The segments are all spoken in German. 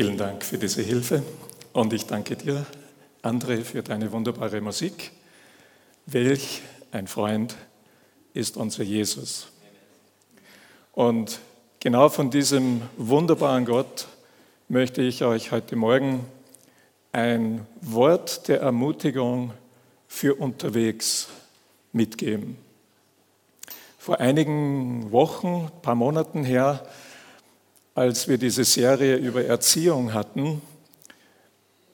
Vielen Dank für diese Hilfe und ich danke dir, André, für deine wunderbare Musik. Welch ein Freund ist unser Jesus. Und genau von diesem wunderbaren Gott möchte ich euch heute Morgen ein Wort der Ermutigung für unterwegs mitgeben. Vor einigen Wochen, paar Monaten her, als wir diese Serie über Erziehung hatten,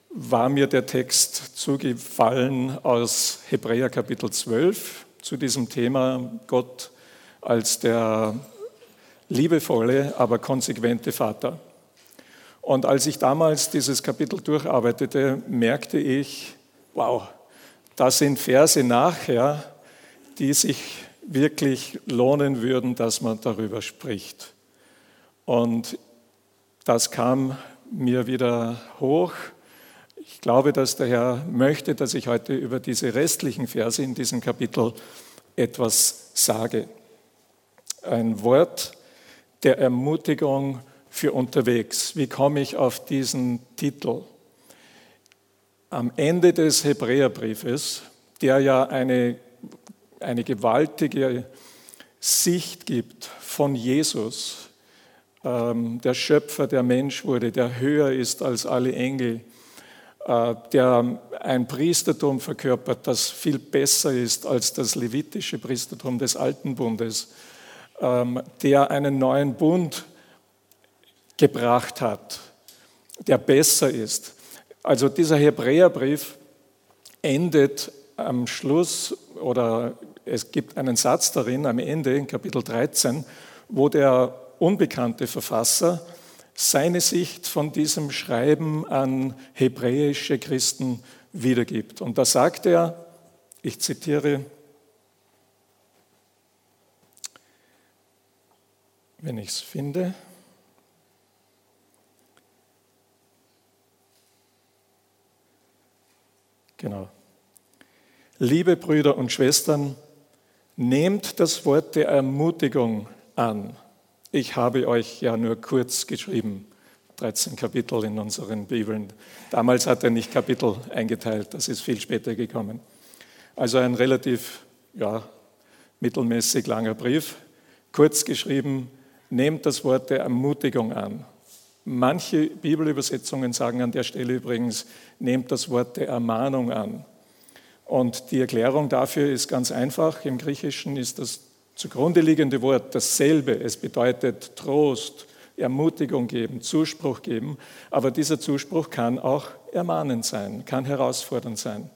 war mir der Text zugefallen aus Hebräer Kapitel 12 zu diesem Thema Gott als der liebevolle, aber konsequente Vater. Und als ich damals dieses Kapitel durcharbeitete, merkte ich, wow, das sind Verse nachher, die sich wirklich lohnen würden, dass man darüber spricht. Und das kam mir wieder hoch. Ich glaube, dass der Herr möchte, dass ich heute über diese restlichen Verse in diesem Kapitel etwas sage. Ein Wort der Ermutigung für unterwegs. Wie komme ich auf diesen Titel? Am Ende des Hebräerbriefes, der ja eine, eine gewaltige Sicht gibt von Jesus, der Schöpfer, der Mensch wurde, der höher ist als alle Engel, äh, der ein Priestertum verkörpert, das viel besser ist als das levitische Priestertum des Alten Bundes, ähm, der einen neuen Bund gebracht hat, der besser ist. Also dieser Hebräerbrief endet am Schluss oder es gibt einen Satz darin am Ende in Kapitel 13, wo der unbekannte Verfasser seine Sicht von diesem Schreiben an hebräische Christen wiedergibt. Und da sagt er, ich zitiere, wenn ich es finde, genau. Liebe Brüder und Schwestern, nehmt das Wort der Ermutigung an ich habe euch ja nur kurz geschrieben, 13 Kapitel in unseren Bibeln. Damals hat er nicht Kapitel eingeteilt, das ist viel später gekommen. Also ein relativ ja, mittelmäßig langer Brief, kurz geschrieben, nehmt das Wort der Ermutigung an. Manche Bibelübersetzungen sagen an der Stelle übrigens, nehmt das Wort der Ermahnung an. Und die Erklärung dafür ist ganz einfach. Im Griechischen ist das zugrunde liegende Wort dasselbe. Es bedeutet Trost, Ermutigung geben, Zuspruch geben. Aber dieser Zuspruch kann auch ermahnend sein, kann herausfordernd sein.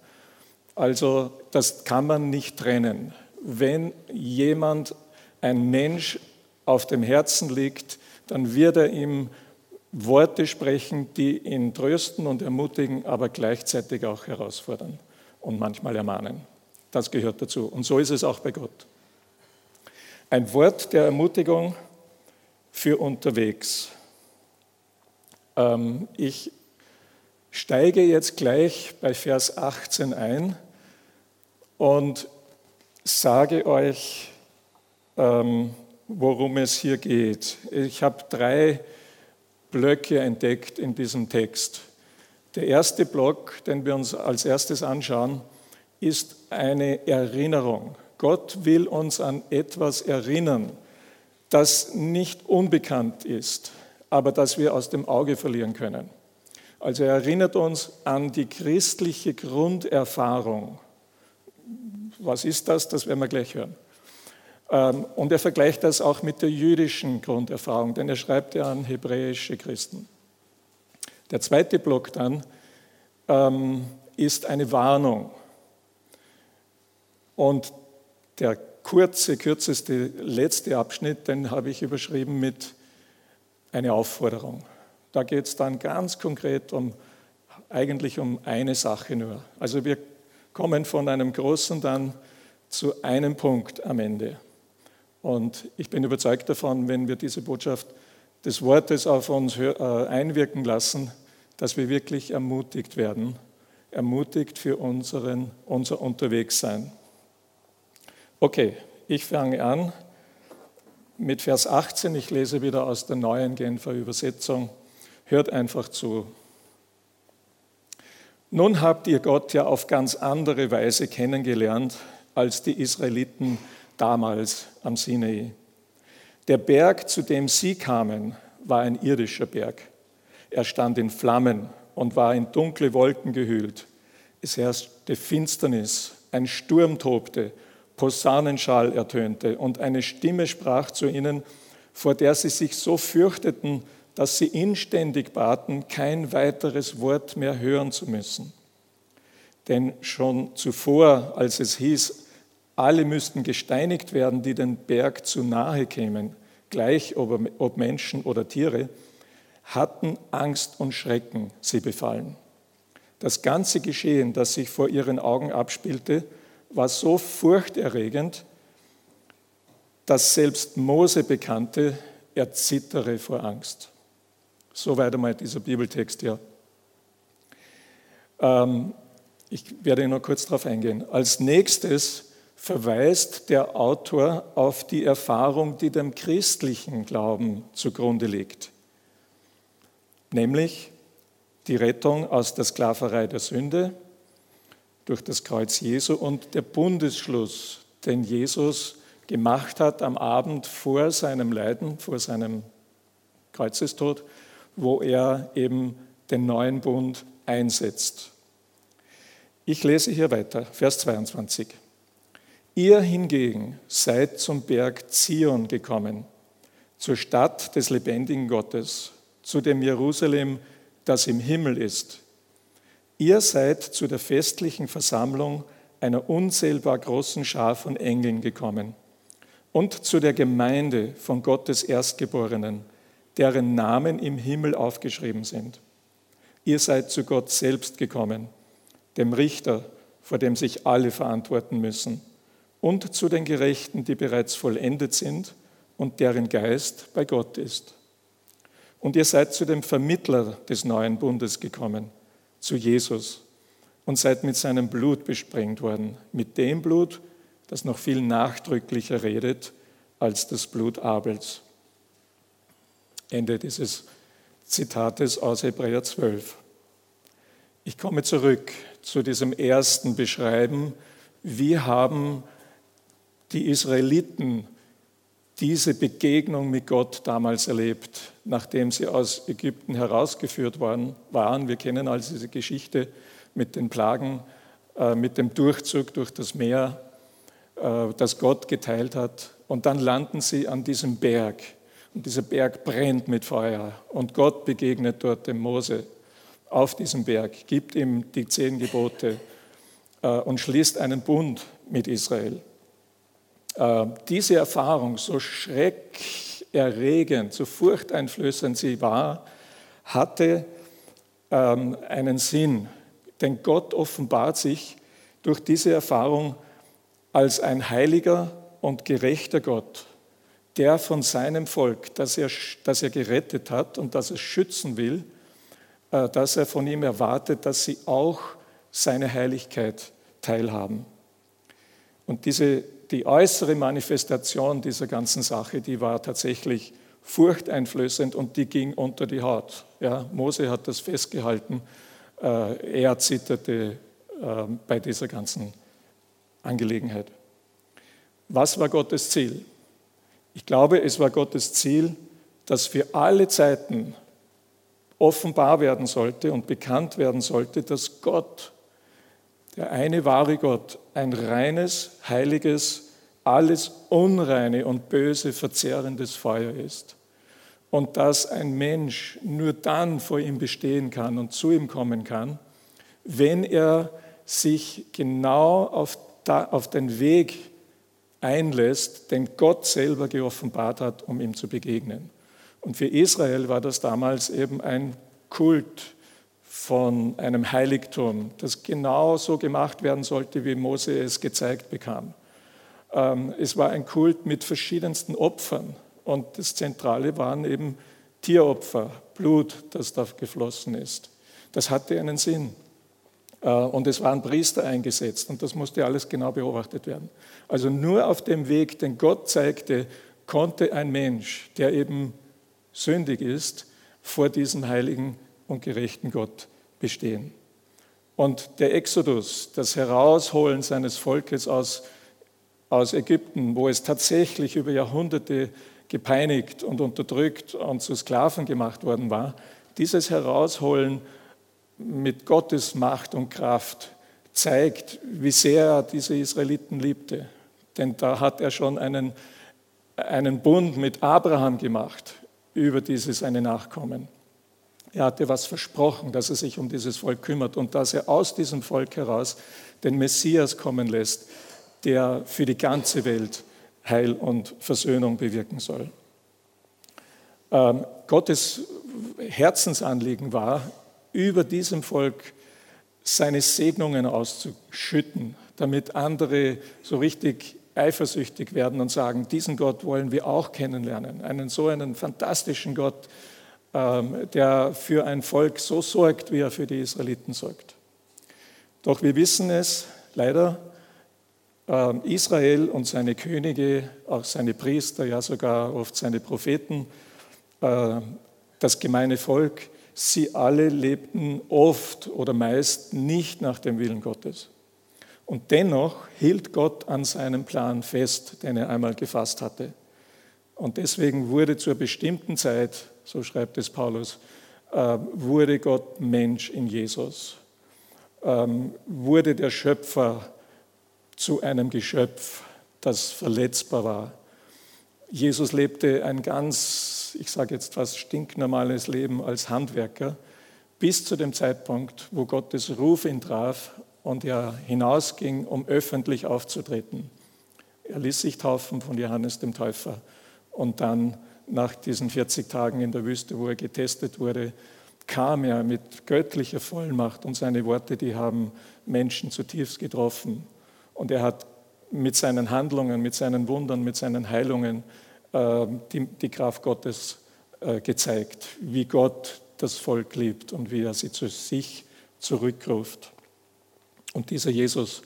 Also das kann man nicht trennen. Wenn jemand, ein Mensch auf dem Herzen liegt, dann wird er ihm Worte sprechen, die ihn trösten und ermutigen, aber gleichzeitig auch herausfordern und manchmal ermahnen. Das gehört dazu. Und so ist es auch bei Gott. Ein Wort der Ermutigung für unterwegs. Ähm, ich steige jetzt gleich bei Vers 18 ein und sage euch, ähm, worum es hier geht. Ich habe drei Blöcke entdeckt in diesem Text. Der erste Block, den wir uns als erstes anschauen, ist eine Erinnerung. Gott will uns an etwas erinnern, das nicht unbekannt ist, aber das wir aus dem Auge verlieren können. Also er erinnert uns an die christliche Grunderfahrung. Was ist das? Das werden wir gleich hören. Ähm, und er vergleicht das auch mit der jüdischen Grunderfahrung, denn er schreibt ja an hebräische Christen. Der zweite Block dann ähm, ist eine Warnung. Und der kurze, kürzeste, letzte Abschnitt, den habe ich überschrieben mit eine Aufforderung. Da geht es dann ganz konkret um, eigentlich um eine Sache nur. Also wir kommen von einem großen dann zu einem Punkt am Ende. Und ich bin überzeugt davon, wenn wir diese Botschaft des Wortes auf uns äh, einwirken lassen, dass wir wirklich ermutigt werden, ermutigt für unseren, unser Unterwegssein. Okay, ich fange an mit Vers 18. Ich lese wieder aus der neuen Genfer Übersetzung. Hört einfach zu. Nun habt ihr Gott ja auf ganz andere Weise kennengelernt als die Israeliten damals am Sinai. Der Berg, zu dem sie kamen, war ein irdischer Berg. Er stand in Flammen und war in dunkle Wolken gehüllt. Es herrschte Finsternis, ein Sturm tobte, Posaunenschall ertönte und eine Stimme sprach zu ihnen, vor der sie sich so fürchteten, dass sie inständig baten, kein weiteres Wort mehr hören zu müssen. Denn schon zuvor, als es hieß, alle müssten gesteinigt werden, die den Berg zu nahe kämen, gleich ob Menschen oder Tiere, hatten Angst und Schrecken sie befallen. Das ganze Geschehen, das sich vor ihren Augen abspielte, war so furchterregend, dass selbst Mose bekannte, er zittere vor Angst. Soweit einmal dieser Bibeltext hier. Ähm, ich werde nur kurz darauf eingehen. Als nächstes verweist der Autor auf die Erfahrung, die dem christlichen Glauben zugrunde liegt, nämlich die Rettung aus der Sklaverei der Sünde durch das Kreuz Jesu und der Bundesschluss, den Jesus gemacht hat am Abend vor seinem Leiden, vor seinem Kreuzestod, wo er eben den neuen Bund einsetzt. Ich lese hier weiter, Vers 22. Ihr hingegen seid zum Berg Zion gekommen, zur Stadt des lebendigen Gottes, zu dem Jerusalem, das im Himmel ist. Ihr seid zu der festlichen Versammlung einer unzählbar großen Schar von Engeln gekommen und zu der Gemeinde von Gottes Erstgeborenen, deren Namen im Himmel aufgeschrieben sind. Ihr seid zu Gott selbst gekommen, dem Richter, vor dem sich alle verantworten müssen, und zu den Gerechten, die bereits vollendet sind und deren Geist bei Gott ist. Und ihr seid zu dem Vermittler des neuen Bundes gekommen, zu Jesus, und seid mit seinem Blut besprengt worden, mit dem Blut, das noch viel nachdrücklicher redet als das Blut Abels. Ende dieses Zitates aus Hebräer 12. Ich komme zurück zu diesem ersten Beschreiben. Wie haben die Israeliten diese Begegnung mit Gott damals erlebt, nachdem sie aus Ägypten herausgeführt worden waren? Wir kennen also diese Geschichte mit den Plagen, äh, mit dem Durchzug durch das Meer, äh, das Gott geteilt hat. Und dann landen sie an diesem Berg. Und dieser Berg brennt mit Feuer. Und Gott begegnet dort dem Mose auf diesem Berg, gibt ihm die zehn Gebote äh, und schließt einen Bund mit Israel. Äh, diese Erfahrung, so schreckerregend, so furchteinflößend sie war, hatte ähm, einen Sinn. Denn Gott offenbart sich durch diese Erfahrung als ein heiliger und gerechter Gott, der von seinem Volk, das er, das er gerettet hat und das er schützen will, äh, dass er von ihm erwartet, dass sie auch seine Heiligkeit teilhaben. Und diese, die äußere Manifestation dieser ganzen Sache, die war tatsächlich furchteinflößend und die ging unter die Haut. Ja, Mose hat das festgehalten. Äh, er zitterte äh, bei dieser ganzen Angelegenheit. Was war Gottes Ziel? Ich glaube, es war Gottes Ziel, dass für alle Zeiten offenbar werden sollte und bekannt werden sollte, dass Gott, der eine wahre Gott, ein reines, heiliges, alles Unreine und Böse verzehrendes Feuer ist. Und dass ein Mensch nur dann vor ihm bestehen kann und zu ihm kommen kann, wenn er sich genau auf, den Weg einlässt, den Gott selber geoffenbart hat, um ihm zu begegnen. Und für Israel war das damals eben ein Kult von einem Heiligtum, das genau so gemacht werden sollte, wie Mose es gezeigt bekam. Ähm, es war ein Kult mit verschiedensten Opfern und das Zentrale waren eben Tieropfer, Blut, das da geflossen ist. Das hatte einen Sinn. Äh, und es waren Priester eingesetzt und das musste alles genau beobachtet werden. Also nur auf dem Weg, den Gott zeigte, konnte ein Mensch, der eben sündig ist, vor diesem heiligen und gerechten Gott bestehen. Und der Exodus, das Herausholen seines Volkes aus, aus Ägypten, wo es tatsächlich über Jahrhunderte gepeinigt und unterdrückt und zu Sklaven gemacht worden war, dieses Herausholen mit Gottes Macht und Kraft zeigt, wie sehr er diese Israeliten liebte. Denn da hat er schon einen, einen Bund mit Abraham gemacht über dieses seine Nachkommen. Er hatte was versprochen, dass er sich um dieses Volk kümmert und dass er aus diesem Volk heraus den Messias kommen lässt, der für die ganze Welt Heil und Versöhnung bewirken soll. Ähm, Gottes Herzensanliegen war, über diesem Volk seine Segnungen auszuschütten, damit andere so richtig eifersüchtig werden und sagen, diesen Gott wollen wir auch kennenlernen. Einen so einen fantastischen Gott, der für ein Volk so sorgt, wie er für die Israeliten sorgt. Doch wir wissen es leider, ähm, Israel und seine Könige, auch seine Priester, ja sogar oft seine Propheten, äh, das gemeine Volk, sie alle lebten oft oder meist nicht nach dem Willen Gottes. Und dennoch hielt Gott an seinem Plan fest, den er einmal gefasst hatte. Und deswegen wurde zur bestimmten Zeit, so schreibt es Paulus, äh, wurde Gott Mensch in Jesus, ähm, wurde der Schöpfer zu einem Geschöpf, das verletzbar war. Jesus lebte ein ganz, ich sage jetzt fast stinknormales Leben als Handwerker, bis zu dem Zeitpunkt, wo Gottes Ruf ihn traf und er hinausging, um öffentlich aufzutreten. Er ließ sich taufen von Johannes dem Täufer und dann nach diesen 40 Tagen in der Wüste, wo er getestet wurde, kam er mit göttlicher Vollmacht und seine Worte, die haben Menschen zutiefst getroffen. Und er hat mit seinen Handlungen, mit seinen Wundern, mit seinen Heilungen äh, die, die, Kraft Gottes äh, gezeigt, wie Gott das Volk liebt und wie er sie zu sich zurückruft. Und dieser Jesus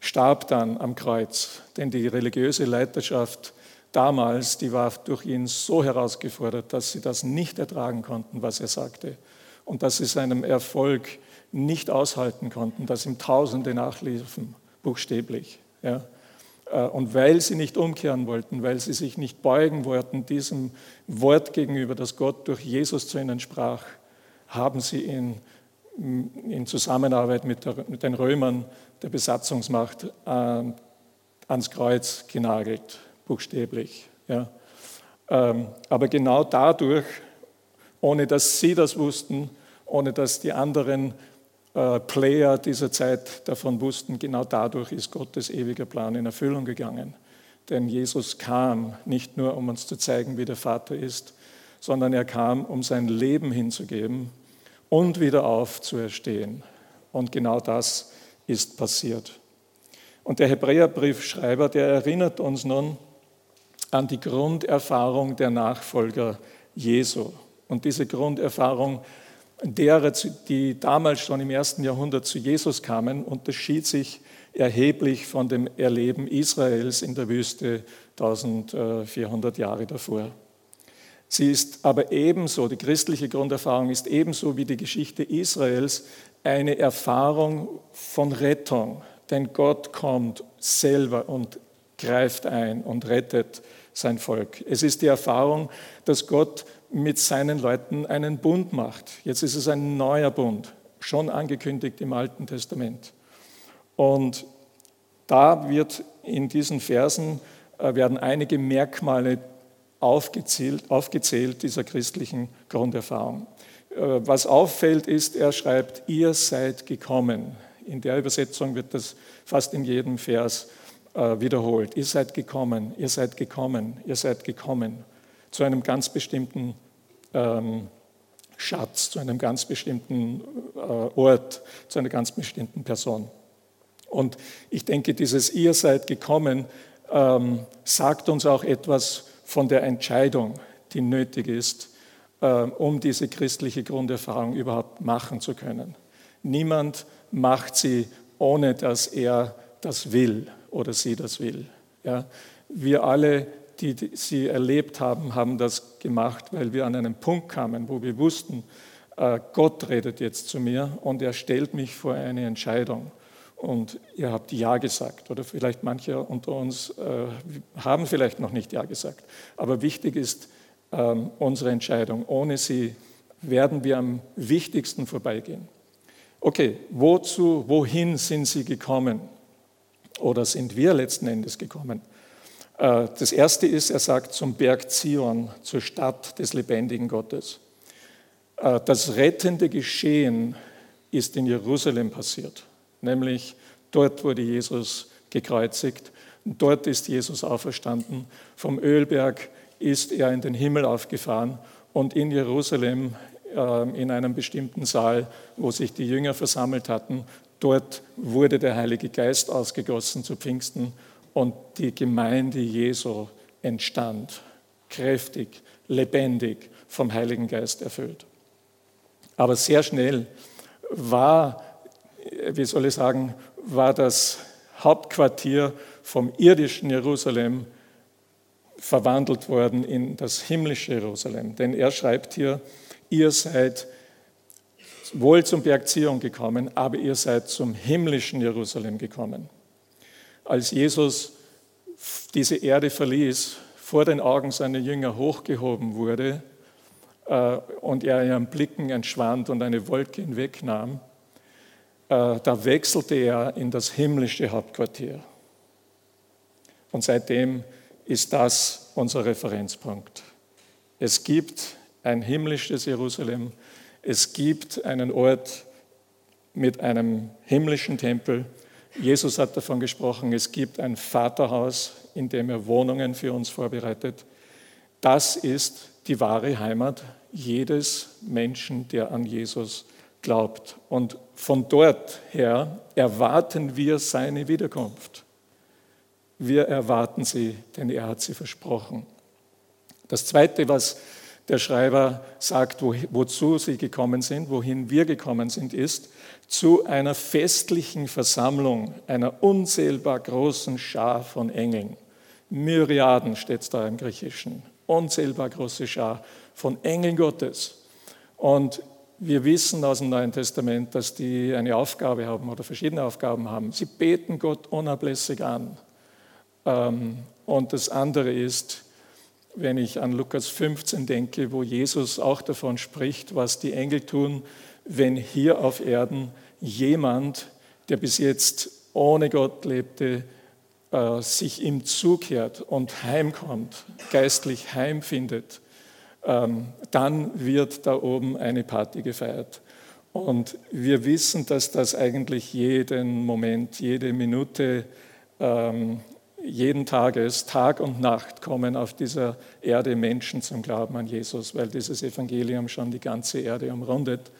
starb dann am Kreuz, denn die religiöse Leiterschaft damals, die war durch ihn so herausgefordert, dass sie das nicht ertragen konnten, was er sagte. Und dass sie seinem Erfolg nicht aushalten konnten, dass ihm Tausende nachliefen, buchstäblich. Ja. Äh, und weil sie nicht umkehren wollten, weil sie sich nicht beugen wollten diesem Wort gegenüber, das Gott durch Jesus zu ihnen sprach, haben sie ihn in Zusammenarbeit mit, der, mit den Römern der Besatzungsmacht äh, ans Kreuz genagelt, buchstäblich. Ja. Ähm, aber genau dadurch, ohne dass sie das wussten, ohne dass die anderen äh, Player dieser Zeit davon wussten, genau dadurch ist Gottes ewiger Plan in Erfüllung gegangen. Denn Jesus kam nicht nur, um uns zu zeigen, wie der Vater ist, sondern er kam, um sein Leben hinzugeben und wieder aufzuerstehen. Und genau das ist passiert. Und der Hebräerbriefschreiber, der erinnert uns nun an die Grunderfahrung der Nachfolger Jesu. Und diese Grunderfahrung derer, die damals schon im ersten Jahrhundert zu Jesus kamen, unterschied sich erheblich von dem Erleben Israels in der Wüste 1400 Jahre davor. Sie ist aber ebenso, die christliche Grunderfahrung ist ebenso wie die Geschichte Israels eine Erfahrung von Rettung, denn Gott kommt selber und greift ein und rettet sein Volk. Es ist die Erfahrung, dass Gott mit seinen Leuten einen Bund macht. Jetzt ist es ein neuer Bund, schon angekündigt im Alten Testament. Und da wird in diesen Versen äh, werden einige Merkmale aufgezählt, aufgezählt dieser christlichen Grunderfahrung. Äh, was auffällt ist, er schreibt, ihr seid gekommen. In der Übersetzung wird das fast in jedem Vers äh, wiederholt. Ihr seid gekommen, ihr seid gekommen, ihr seid gekommen zu einem ganz bestimmten ähm, Schatz, zu einem ganz bestimmten äh, Ort, zu einer ganz bestimmten Person. Und ich denke, dieses Ihr seid gekommen ähm, sagt uns auch etwas von der Entscheidung, die nötig ist, äh, um diese christliche Grunderfahrung überhaupt machen zu können. Niemand macht sie, ohne dass er das will oder sie das will. Ja? Wir alle die sie erlebt haben, haben das gemacht, weil wir an einen Punkt kamen, wo wir wussten, äh, Gott redet jetzt zu mir und er stellt mich vor eine Entscheidung. Und ihr habt Ja gesagt oder vielleicht manche unter uns äh, haben vielleicht noch nicht Ja gesagt. Aber wichtig ist ähm, unsere Entscheidung. Ohne sie werden wir am wichtigsten vorbeigehen. Okay, wozu, wohin sind sie gekommen? Oder sind wir letzten Endes gekommen? Äh, das erste ist, er sagt zum Berg Zion, zur Stadt des lebendigen Gottes. Äh, das rettende Geschehen ist in Jerusalem passiert, nämlich dort wurde Jesus gekreuzigt, dort ist Jesus auferstanden, vom Ölberg ist er in den Himmel aufgefahren und in Jerusalem ähm, in einem bestimmten Saal, wo sich die Jünger versammelt hatten, dort wurde der Heilige Geist ausgegossen zu Pfingsten und die Gemeinde Jesu entstand, kräftig, lebendig, vom Heiligen Geist erfüllt. Aber sehr schnell war, wie soll ich sagen, war das Hauptquartier vom irdischen Jerusalem verwandelt worden in das himmlische Jerusalem. Denn er schreibt hier, ihr seid wohl zum Berg Zion gekommen, aber ihr seid zum himmlischen Jerusalem gekommen als Jesus diese Erde verließ, vor den Augen seiner Jünger hochgehoben wurde äh, und er ihren Blicken entschwand und eine Wolke hinwegnahm, äh, da wechselte er in das himmlische Hauptquartier. Und seitdem ist das unser Referenzpunkt. Es gibt ein himmlisches Jerusalem, es gibt einen Ort mit einem himmlischen Tempel Jesus hat davon gesprochen, es gibt ein Vaterhaus, in dem er Wohnungen für uns vorbereitet. Das ist die wahre Heimat jedes Menschen, der an Jesus glaubt. Und von dort her erwarten wir seine Wiederkunft. Wir erwarten sie, denn er hat sie versprochen. Das Zweite, was der Schreiber sagt, wo, wozu sie gekommen sind, wohin wir gekommen sind, ist zu einer festlichen Versammlung, einer unzählbar großen Schar von Engeln. Myriaden steht da im Griechischen. Unzählbar große Schar von Engeln Gottes. Und wir wissen aus dem Neuen Testament, dass die eine Aufgabe haben oder verschiedene Aufgaben haben. Sie beten Gott unablässig an. Ähm, und das andere ist, wenn ich an Lukas 15 denke, wo Jesus auch davon spricht, was die Engel tun, wenn hier auf Erden jemand, der bis jetzt ohne Gott lebte, äh, sich ihm zukehrt und heimkommt, geistlich heimfindet, ähm, dann wird da oben eine Party gefeiert. Und wir wissen, dass das eigentlich jeden Moment, jede Minute ähm, jeden Tages, Tag und Nacht kommen auf dieser Erde Menschen zum Glauben an Jesus, weil dieses Evangelium schon die ganze Erde umrundet.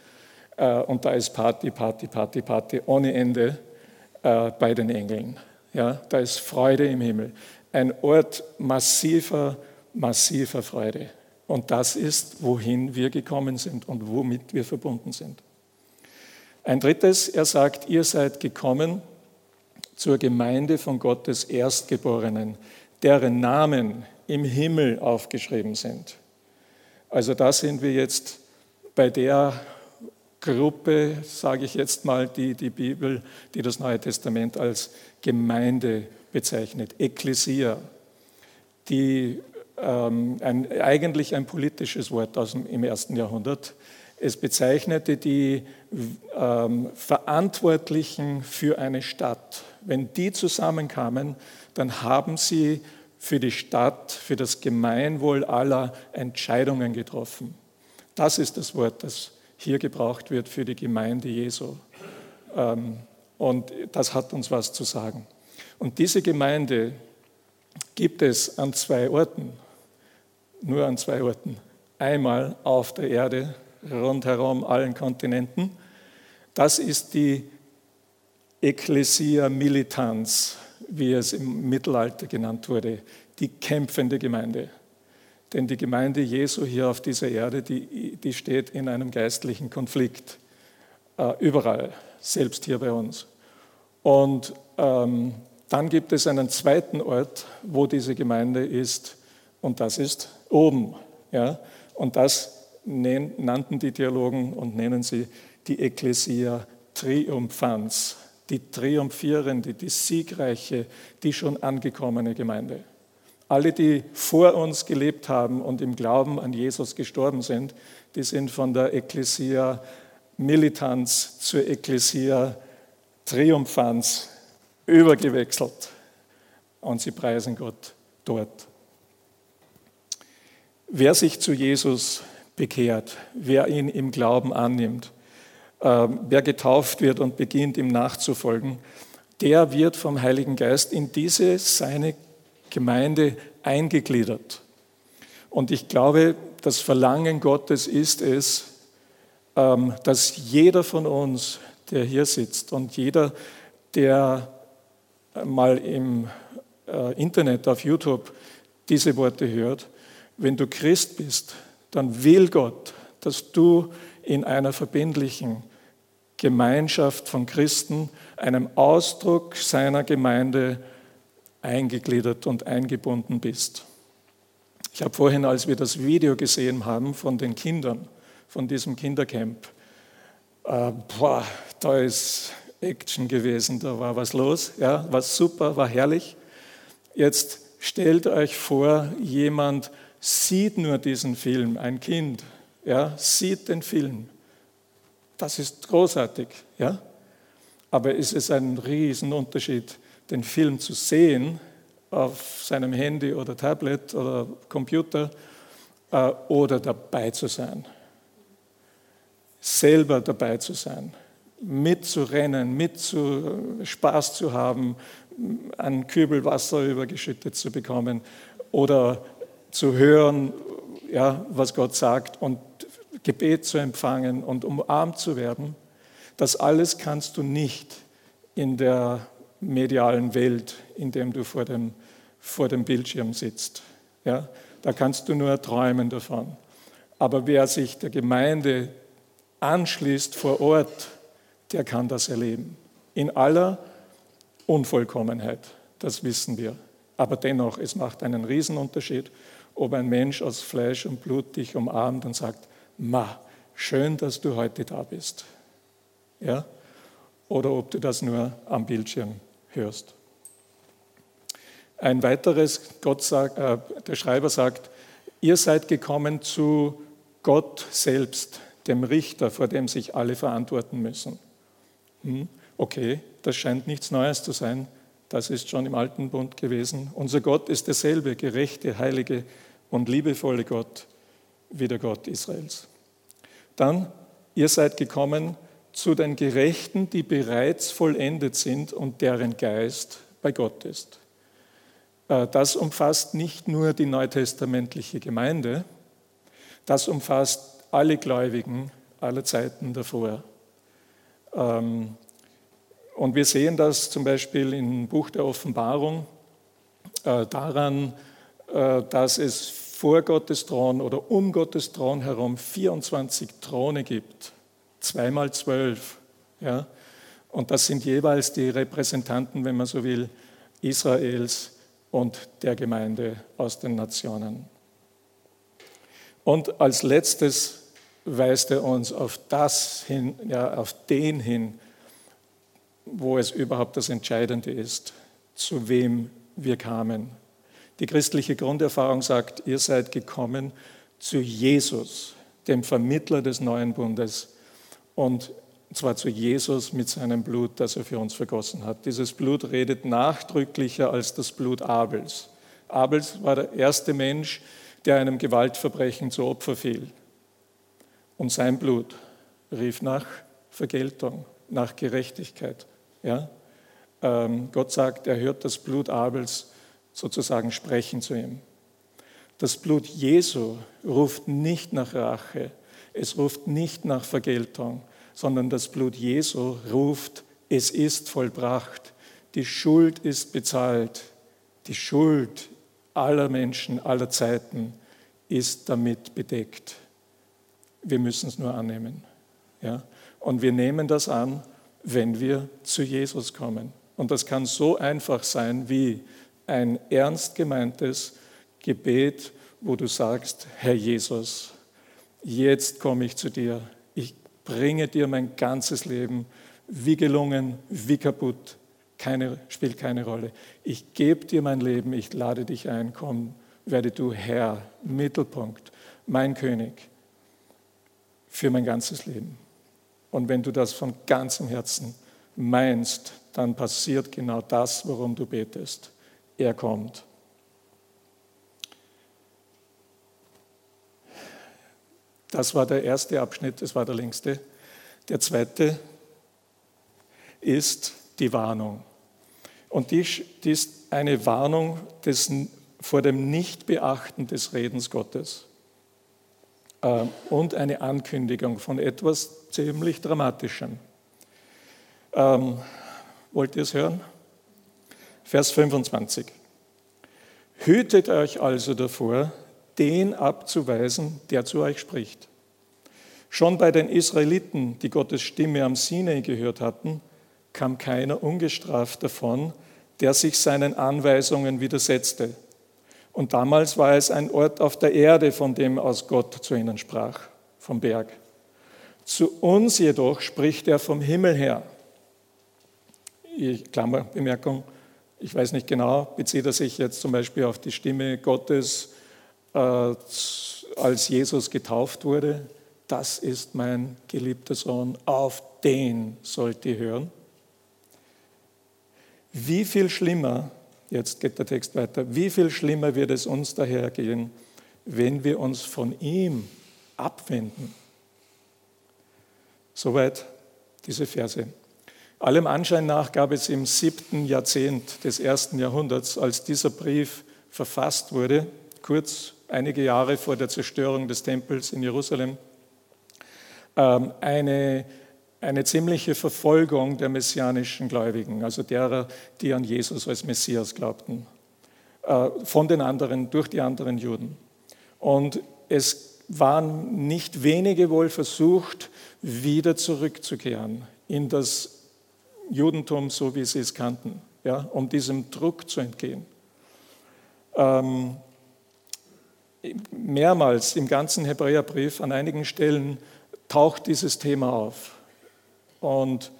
Äh, und da ist Party, Party, Party, Party ohne Ende äh, bei den Engeln. Ja, da ist Freude im Himmel. Ein Ort massiver, massiver Freude. Und das ist, wohin wir gekommen sind und womit wir verbunden sind. Ein drittes, er sagt, ihr seid gekommen, zur Gemeinde von Gottes Erstgeborenen, deren Namen im Himmel aufgeschrieben sind. Also da sind wir jetzt bei der Gruppe, sage ich jetzt mal, die die Bibel, die das Neue Testament als Gemeinde bezeichnet, Ekklesia, die ähm, ein, eigentlich ein politisches Wort aus dem, im ersten Jahrhundert, es bezeichnete die ähm, Verantwortlichen für eine Stadt. Wenn die zusammenkamen, dann haben sie für die Stadt, für das Gemeinwohl aller Entscheidungen getroffen. Das ist das Wort, das hier gebraucht wird für die Gemeinde Jesu. Ähm, und das hat uns was zu sagen. Und diese Gemeinde gibt es an zwei Orten, nur an zwei Orten. Einmal auf der Erde rundherum allen Kontinenten. Das ist die Ecclesia Militans, wie es im Mittelalter genannt wurde, die kämpfende Gemeinde. Denn die Gemeinde Jesu hier auf dieser Erde, die, die steht in einem geistlichen Konflikt. Äh, überall, selbst hier bei uns. Und ähm, dann gibt es einen zweiten Ort, wo diese Gemeinde ist, Und das ist oben. Ja? Und das nannten die Theologen und nennen sie die Ecclesia Triumphans, die triumphierende, die siegreiche, die schon angekommene Gemeinde. Alle, die vor uns gelebt haben und im Glauben an Jesus gestorben sind, die sind von der Ecclesia Militanz zur Ecclesia Triumphans übergewechselt. Und sie preisen Gott dort. Wer sich zu Jesus bekehrt, wer ihn im Glauben annimmt, wer getauft wird und beginnt, ihm nachzufolgen, der wird vom Heiligen Geist in diese seine Gemeinde eingegliedert. Und ich glaube, das Verlangen Gottes ist es, ähm, dass jeder von uns, der hier sitzt und jeder, der mal im äh, Internet, auf YouTube diese Worte hört, wenn du Christ bist, dann will Gott, dass du in einer verbindlichen Gemeinschaft von Christen, einem Ausdruck seiner Gemeinde eingegliedert und eingebunden bist. Ich habe vorhin, als wir das Video gesehen haben von den Kindern, von diesem Kindercamp, äh, boah, da ist Action gewesen, da war was los, ja, war super, war herrlich. Jetzt stellt euch vor, jemand sieht nur diesen Film, ein Kind, ja, sieht den Film. Das ist großartig, ja. Aber ist es ein Riesenunterschied, den Film zu sehen auf seinem Handy oder Tablet oder Computer äh, oder dabei zu sein? Selber dabei zu sein, mitzurennen, mit zu Spaß zu haben, einen Kübel Wasser übergeschüttet zu bekommen oder zu hören, ja, was Gott sagt und Gebet zu empfangen und umarmt zu werden, das alles kannst du nicht in der medialen Welt, in dem du vor dem, vor dem Bildschirm sitzt. Ja, da kannst du nur träumen davon. Aber wer sich der Gemeinde anschließt vor Ort, der kann das erleben. In aller Unvollkommenheit, das wissen wir. Aber dennoch, es macht einen Riesenunterschied, ob ein Mensch aus Fleisch und Blut dich umarmt und sagt, Ma, schön, dass du heute da bist. Ja? Oder ob du das nur am Bildschirm hörst. Ein weiteres, Gott sagt, äh, der Schreiber sagt, ihr seid gekommen zu Gott selbst, dem Richter, vor dem sich alle verantworten müssen. Hm? Okay, das scheint nichts Neues zu sein. Das ist schon im alten Bund gewesen. Unser Gott ist derselbe, gerechte, heilige und liebevolle Gott wie der Gott Israels. Dann, ihr seid gekommen zu den Gerechten, die bereits vollendet sind und deren Geist bei Gott ist. Äh, das umfasst nicht nur die neutestamentliche Gemeinde, das umfasst alle Gläubigen aller Zeiten davor. Ähm, und wir sehen das zum Beispiel im Buch der Offenbarung äh, daran, dass es vor Gottes Thron oder um Gottes Thron herum 24 Throne gibt, zweimal zwölf. Ja? Und das sind jeweils die Repräsentanten, wenn man so will, Israels und der Gemeinde aus den Nationen. Und als letztes weist er uns auf das hin, ja, auf den hin, wo es überhaupt das Entscheidende ist, zu wem wir kamen, die christliche Grunderfahrung sagt, ihr seid gekommen zu Jesus, dem Vermittler des neuen Bundes. Und zwar zu Jesus mit seinem Blut, das er für uns vergossen hat. Dieses Blut redet nachdrücklicher als das Blut Abels. Abels war der erste Mensch, der einem Gewaltverbrechen zu Opfer fiel. Und sein Blut rief nach Vergeltung, nach Gerechtigkeit. Ja? Ähm, Gott sagt, er hört das Blut Abels sozusagen sprechen zu ihm. Das Blut Jesu ruft nicht nach Rache, es ruft nicht nach Vergeltung, sondern das Blut Jesu ruft, es ist vollbracht, die Schuld ist bezahlt, die Schuld aller Menschen, aller Zeiten ist damit bedeckt. Wir müssen es nur annehmen. Ja? Und wir nehmen das an, wenn wir zu Jesus kommen. Und das kann so einfach sein wie ein ernst gemeintes Gebet, wo du sagst, Herr Jesus, jetzt komme ich zu dir. Ich bringe dir mein ganzes Leben, wie gelungen, wie kaputt, keine, spielt keine Rolle. Ich gebe dir mein Leben, ich lade dich ein, komm, werde du Herr, Mittelpunkt, mein König für mein ganzes Leben. Und wenn du das von ganzem Herzen meinst, dann passiert genau das, worum du betest. Er kommt. Das war der erste Abschnitt, das war der längste. Der zweite ist die Warnung. Und die, die ist eine Warnung des, vor dem Nichtbeachten des Redens Gottes äh, und eine Ankündigung von etwas ziemlich Dramatischem. Ähm, wollt ihr es hören? Vers 25. Hütet euch also davor, den abzuweisen, der zu euch spricht. Schon bei den Israeliten, die Gottes Stimme am Sinai gehört hatten, kam keiner ungestraft davon, der sich seinen Anweisungen widersetzte. Und damals war es ein Ort auf der Erde, von dem aus Gott zu ihnen sprach, vom Berg. Zu uns jedoch spricht er vom Himmel her. Klammerbemerkung, ich weiß nicht genau, bezieht er sich jetzt zum Beispiel auf die Stimme Gottes, äh, als Jesus getauft wurde. Das ist mein geliebter Sohn, auf den sollt ihr hören. Wie viel schlimmer, jetzt geht der Text weiter, wie viel schlimmer wird es uns daher gehen, wenn wir uns von ihm abwenden? Soweit diese Verse. Allem Anschein nach gab es im siebten Jahrzehnt des ersten Jahrhunderts, als dieser Brief verfasst wurde, kurz einige Jahre vor der Zerstörung des Tempels in Jerusalem, ähm, eine eine ziemliche Verfolgung der messianischen Gläubigen, also derer, die an Jesus als Messias glaubten, äh, von den anderen, durch die anderen Juden. Und es waren nicht wenige wohl versucht, wieder zurückzukehren in das Judentum, so wie sie es kannten, ja, um diesem Druck zu entgehen. Ähm, mehrmals im ganzen Hebräerbrief an einigen Stellen taucht dieses Thema auf. Und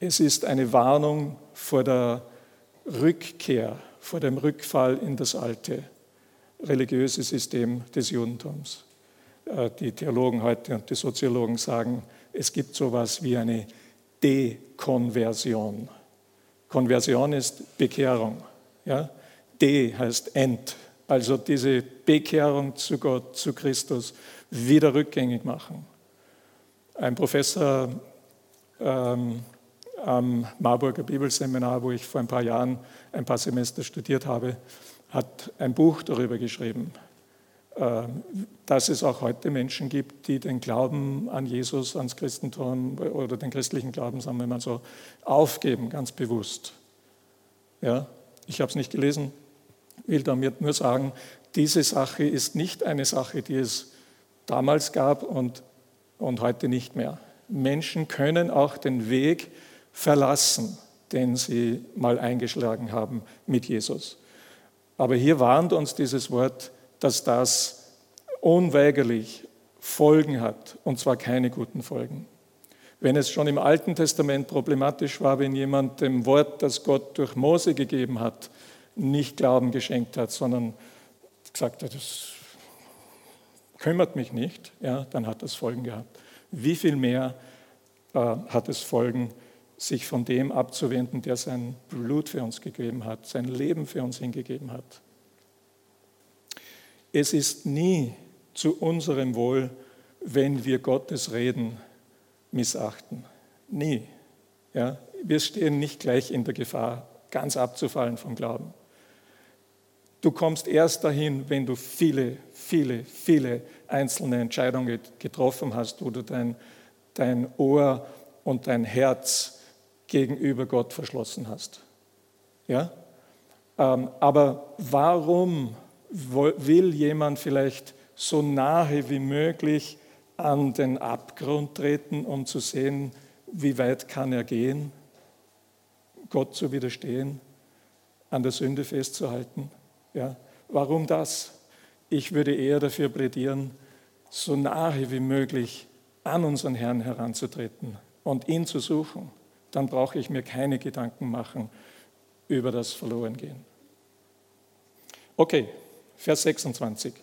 es ist eine Warnung vor der Rückkehr, vor dem Rückfall in das alte religiöse System des Judentums. Äh, die Theologen heute und die Soziologen sagen, es gibt so etwas wie eine Dekonversion. Konversion ist Bekehrung. Ja? De heißt End, also diese Bekehrung zu Gott, zu Christus, wieder rückgängig machen. Ein Professor ähm, am Marburger Bibelseminar, wo ich vor ein paar Jahren ein paar Semester studiert habe, hat ein Buch darüber geschrieben, dass es auch heute Menschen gibt, die den Glauben an Jesus, ans Christentum oder den christlichen Glauben, sagen wir mal so, aufgeben, ganz bewusst. Ja, ich habe es nicht gelesen, will damit nur sagen, diese Sache ist nicht eine Sache, die es damals gab und, und heute nicht mehr. Menschen können auch den Weg verlassen, den sie mal eingeschlagen haben mit Jesus. Aber hier warnt uns dieses Wort, dass das unweigerlich Folgen hat, und zwar keine guten Folgen. Wenn es schon im Alten Testament problematisch war, wenn jemand dem Wort, das Gott durch Mose gegeben hat, nicht Glauben geschenkt hat, sondern gesagt hat, das kümmert mich nicht, ja, dann hat das Folgen gehabt wie viel mehr äh, hat es Folgen, sich von dem abzuwenden, der sein Blut für uns gegeben hat, sein Leben für uns hingegeben hat. Es ist nie zu unserem Wohl, wenn wir Gottes Reden missachten. Nie. Ja? Wir stehen nicht gleich in der Gefahr, ganz abzufallen vom Glauben. Du kommst erst dahin, wenn du viele, viele, viele einzelne Entscheidungen getroffen hast, wo du dein, dein Ohr und dein Herz gegenüber Gott verschlossen hast. Ja? Ähm, aber warum will jemand vielleicht so nahe wie möglich an den Abgrund treten, um zu sehen, wie weit kann er gehen, Gott zu widerstehen, an der Sünde festzuhalten? Ja? Warum das? Ich würde eher dafür plädieren, so nahe wie möglich an unseren Herrn heranzutreten und ihn zu suchen. Dann brauche ich mir keine Gedanken machen über das Verlorengehen. Okay, Vers 26.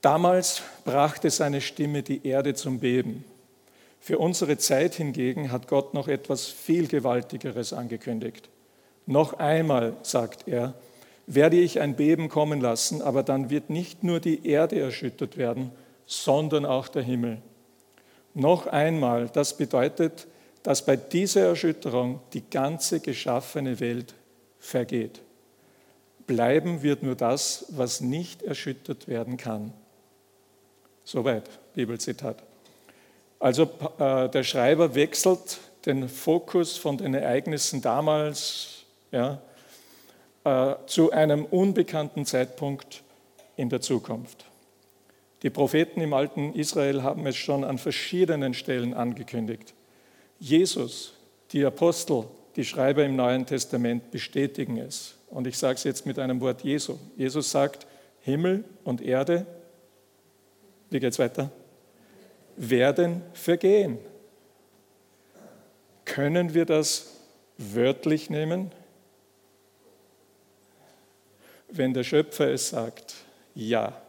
Damals brachte seine Stimme die Erde zum Beben. Für unsere Zeit hingegen hat Gott noch etwas viel Gewaltigeres angekündigt. Noch einmal, sagt er, werde ich ein Beben kommen lassen, aber dann wird nicht nur die Erde erschüttert werden, sondern auch der Himmel. Noch einmal, das bedeutet, dass bei dieser Erschütterung die ganze geschaffene Welt vergeht. Bleiben wird nur das, was nicht erschüttert werden kann. Soweit, Bibelzitat. Also äh, der Schreiber wechselt den Fokus von den Ereignissen damals ja, äh, zu einem unbekannten Zeitpunkt in der Zukunft. Die Propheten im alten Israel haben es schon an verschiedenen Stellen angekündigt. Jesus, die Apostel, die Schreiber im Neuen Testament bestätigen es. Und ich sage es jetzt mit einem Wort Jesu. Jesus sagt, Himmel und Erde, wie geht es weiter? werden vergehen. Können wir das wörtlich nehmen? Wenn der Schöpfer es sagt, ja.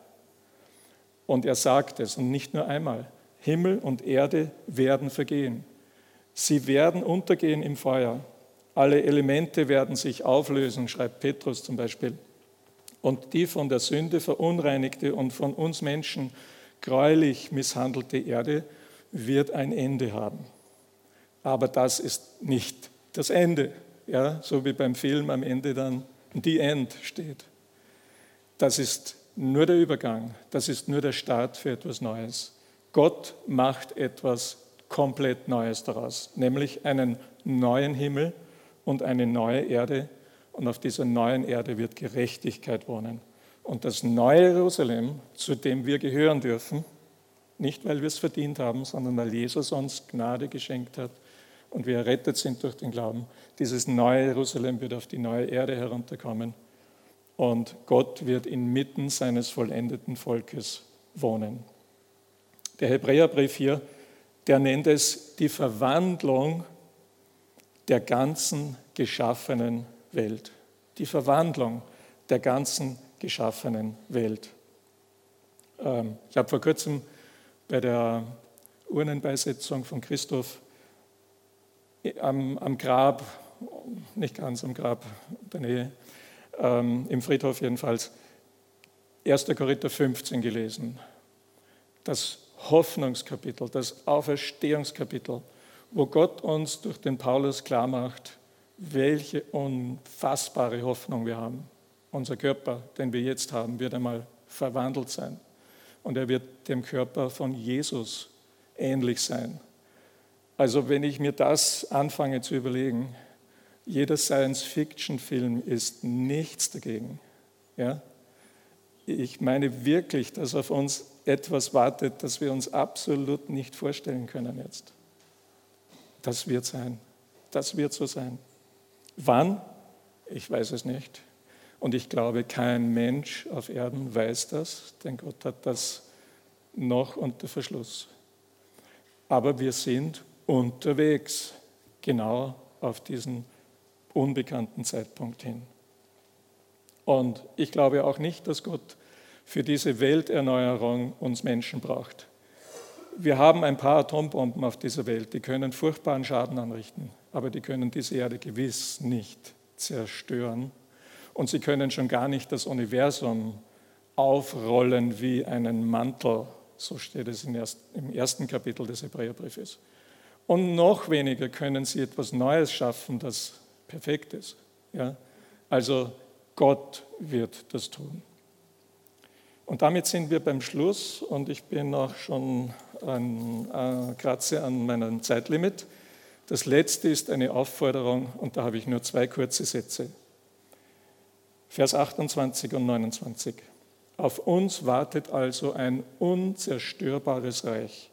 Und er sagt es, und nicht nur einmal, Himmel und Erde werden vergehen. Sie werden untergehen im Feuer. Alle Elemente werden sich auflösen, schreibt Petrus zum Beispiel. Und die von der Sünde verunreinigte und von uns Menschen gräulich misshandelte Erde wird ein Ende haben. Aber das ist nicht das Ende, ja, so wie beim Film am Ende dann die End steht. Das ist nur der Übergang, das ist nur der Start für etwas Neues. Gott macht etwas komplett Neues daraus, nämlich einen neuen Himmel und eine neue Erde. Und auf dieser neuen Erde wird Gerechtigkeit wohnen. Und das neue Jerusalem, zu dem wir gehören dürfen, nicht weil wir es verdient haben, sondern weil Jesus uns Gnade geschenkt hat und wir errettet sind durch den Glauben, dieses neue Jerusalem wird auf die neue Erde herunterkommen und Gott wird inmitten seines vollendeten Volkes wohnen. Der Hebräerbrief hier, der nennt es die Verwandlung der ganzen geschaffenen Welt. Die Verwandlung der ganzen geschaffenen Welt. Ähm, ich habe vor kurzem bei der Urnenbeisetzung von Christoph am, am Grab, nicht ganz am Grab, der Nähe, ähm, im Friedhof jedenfalls, 1. Korinther 15 gelesen. Das Hoffnungskapitel, das Auferstehungskapitel, wo Gott uns durch den Paulus klarmacht, welche unfassbare Hoffnung wir haben. Unser Körper, den wir jetzt haben, wird einmal verwandelt sein. Und er wird dem Körper von Jesus ähnlich sein. Also wenn ich mir das anfange zu überlegen, jeder Science-Fiction-Film ist nichts dagegen. Ja? Ich meine wirklich, dass auf uns etwas wartet, das wir uns absolut nicht vorstellen können jetzt. Das wird sein. Das wird so sein. Wann? Ich weiß es nicht. Und ich glaube, kein Mensch auf Erden weiß das, denn Gott hat das noch unter Verschluss. Aber wir sind unterwegs, genau auf diesen unbekannten Zeitpunkt hin. Und ich glaube auch nicht, dass Gott für diese Welterneuerung uns Menschen braucht. Wir haben ein paar Atombomben auf dieser Welt, die können furchtbaren Schaden anrichten, aber die können diese Erde gewiss nicht zerstören und sie können schon gar nicht das Universum aufrollen wie einen Mantel. So steht es im ersten Kapitel des Hebräerbriefes. Und noch weniger können sie etwas Neues schaffen, das perfekt ist. Ja? Also Gott wird das tun. Und damit sind wir beim Schluss und ich bin auch schon an, äh, kratze an meinem Zeitlimit. Das letzte ist eine Aufforderung und da habe ich nur zwei kurze Sätze. Vers 28 und 29. Auf uns wartet also ein unzerstörbares Reich.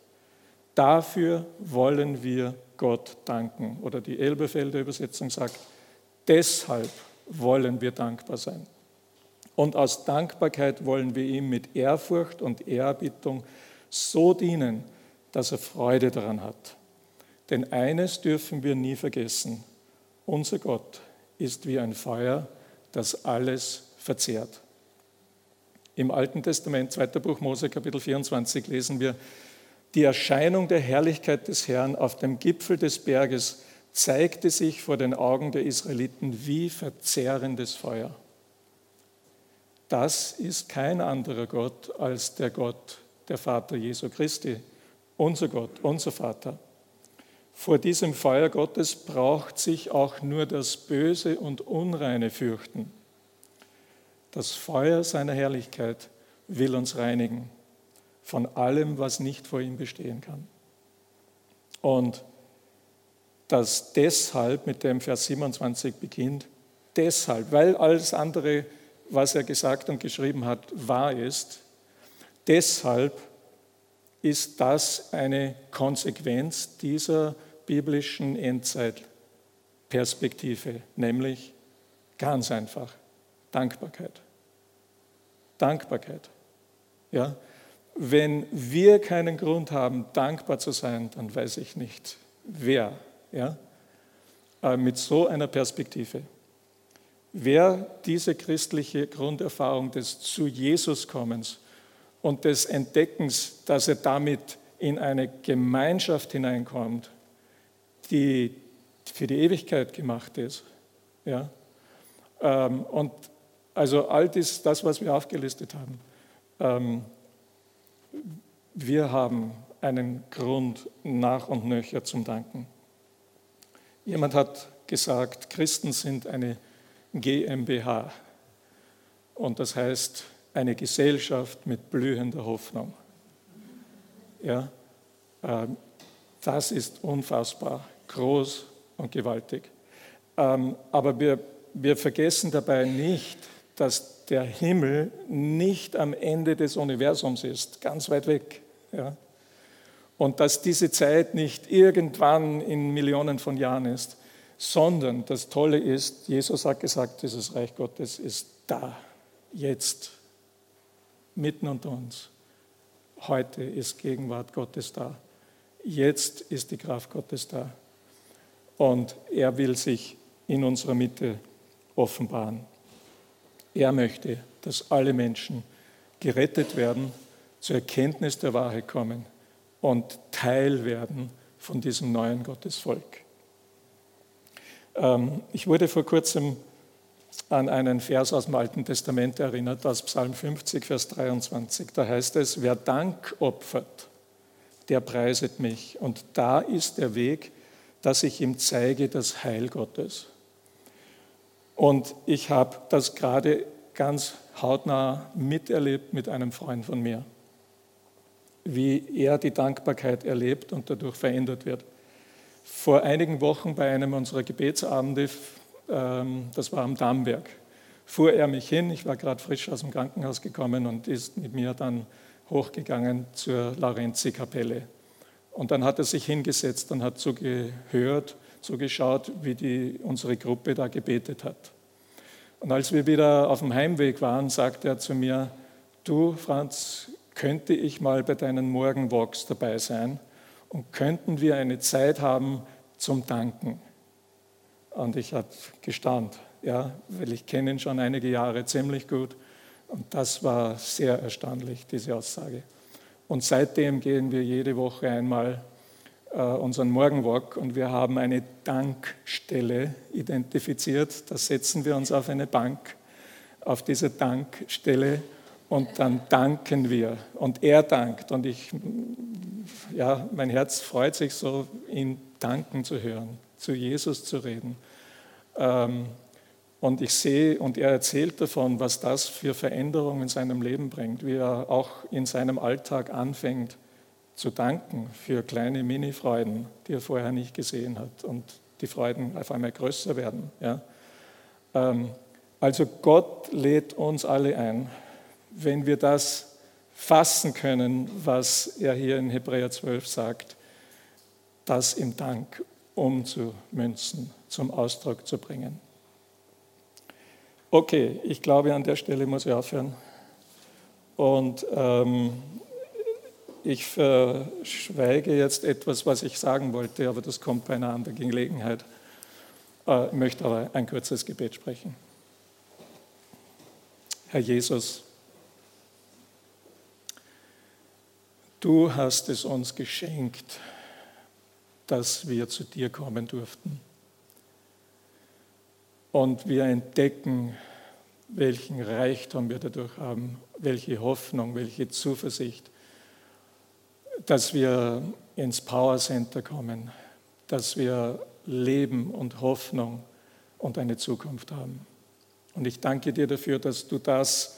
Dafür wollen wir Gott danken. Oder die Elberfelder Übersetzung sagt, deshalb wollen wir dankbar sein. Und aus Dankbarkeit wollen wir ihm mit Ehrfurcht und Ehrerbietung so dienen, dass er Freude daran hat. Denn eines dürfen wir nie vergessen. Unser Gott ist wie ein Feuer, das alles verzehrt. Im Alten Testament, 2. Buch Mose, Kapitel 24, lesen wir, die Erscheinung der Herrlichkeit des Herrn auf dem Gipfel des Berges zeigte sich vor den Augen der Israeliten wie verzehrendes Feuer. Das ist kein anderer Gott als der Gott, der Vater Jesu Christi, unser Gott, unser Vater. Vor diesem Feuer Gottes braucht sich auch nur das Böse und Unreine fürchten. Das Feuer seiner Herrlichkeit will uns reinigen von allem, was nicht vor ihm bestehen kann. Und das deshalb mit dem Vers 27 beginnt, deshalb, weil alles andere, was er gesagt und geschrieben hat, wahr ist, deshalb ist das eine Konsequenz dieser biblischen Endzeitperspektive, nämlich ganz einfach Dankbarkeit. Dankbarkeit. Ja? Wenn wir keinen Grund haben, dankbar zu sein, dann weiß ich nicht, wer. Ja? Äh, mit so einer Perspektive. Wer diese christliche Grunderfahrung des zu Jesus kommens und des Entdeckens, dass er damit in eine Gemeinschaft hineinkommt, die für die Ewigkeit gemacht ist. Ja? Ähm, und also all das, das, was wir aufgelistet haben, ähm, wir haben einen Grund nach und nöcher zum Danken. Jemand hat gesagt, Christen sind eine GmbH und das heißt eine Gesellschaft mit blühender Hoffnung. Ja, ähm, das ist unfassbar groß und gewaltig. Ähm, aber wir, wir vergessen dabei nicht, dass der Himmel nicht am Ende des Universums ist, ganz weit weg. Ja? Und dass diese Zeit nicht irgendwann in Millionen von Jahren ist, sondern das Tolle ist, Jesus hat gesagt, dieses Reich Gottes ist da, jetzt, mitten unter uns. Heute ist Gegenwart Gottes da. Jetzt ist die Kraft Gottes da. Und er will sich in unserer Mitte offenbaren. Er möchte, dass alle Menschen gerettet werden, zur Erkenntnis der Wahrheit kommen und Teil werden von diesem neuen Gottesvolk. Ähm, ich wurde vor kurzem an einen Vers aus dem Alten Testament erinnert, aus Psalm 50, Vers 23. Da heißt es, wer Dank opfert, der preiset mich. Und da ist der Weg, dass ich ihm zeige das Heil Gottes. Und ich habe das gerade ganz hautnah miterlebt mit einem Freund von mir, wie er die Dankbarkeit erlebt und dadurch verändert wird. Vor einigen Wochen bei einem unserer Gebetsabende, ähm, das war am Dammberg, fuhr er mich hin. Ich war gerade frisch aus dem Krankenhaus gekommen und ist mit mir dann hochgegangen zur Laurenzi-Kapelle. Und dann hat er sich hingesetzt und hat zugehört, zugeschaut, wie die, unsere Gruppe da gebetet hat. Und als wir wieder auf dem Heimweg waren, sagte er zu mir, du Franz, könnte ich mal bei deinen Morgenwalks dabei sein und könnten wir eine Zeit haben zum Danken? Und ich habe gestaunt, ja, weil ich kenne ihn schon einige Jahre ziemlich gut. Und das war sehr erstaunlich, diese Aussage. Und seitdem gehen wir jede Woche einmal äh, unseren Morgenwalk und wir haben eine Dankstelle identifiziert. Da setzen wir uns auf eine Bank, auf diese Dankstelle und dann danken wir. Und er dankt. Und ich, ja, mein Herz freut sich so, ihn danken zu hören, zu Jesus zu reden. Ähm, und ich sehe und er erzählt davon, was das für Veränderungen in seinem Leben bringt, wie er auch in seinem Alltag anfängt zu danken für kleine Mini-Freuden, die er vorher nicht gesehen hat und die Freuden auf einmal größer werden. Ähm, also Gott lädt uns alle ein, wenn wir das fassen können, was er hier in Hebräer 12 sagt, das im Dank umzumünzen, zum Ausdruck zu bringen. Okay, ich glaube, an der Stelle muss ich aufhören. Und ähm, ich verschweige jetzt etwas, was ich sagen wollte, aber das kommt bei einer anderen Gelegenheit. Äh, ich möchte aber ein kurzes Gebet sprechen. Herr Jesus, du hast es uns geschenkt, dass wir zu dir kommen durften. Und wir entdecken, welchen Reichtum wir dadurch haben, welche Hoffnung, welche Zuversicht, dass wir ins Power Center kommen, dass wir Leben und Hoffnung und eine Zukunft haben. Und ich danke dir dafür, dass du das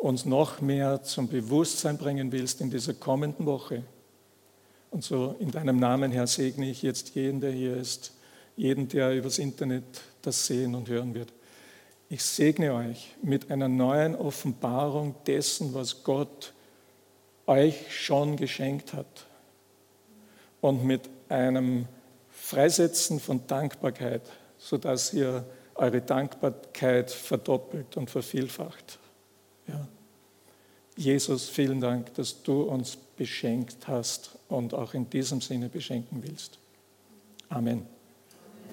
uns noch mehr zum Bewusstsein bringen willst in dieser kommenden Woche. Und so in deinem Namen, Herr, segne ich jetzt jeden, der hier ist, jeden, der übers Internet das sehen und hören wird. Ich segne euch mit einer neuen Offenbarung dessen, was Gott euch schon geschenkt hat. Und mit einem Freisetzen von Dankbarkeit, sodass ihr eure Dankbarkeit verdoppelt und vervielfacht. Ja. Jesus, vielen Dank, dass du uns beschenkt hast und auch in diesem Sinne beschenken willst. Amen.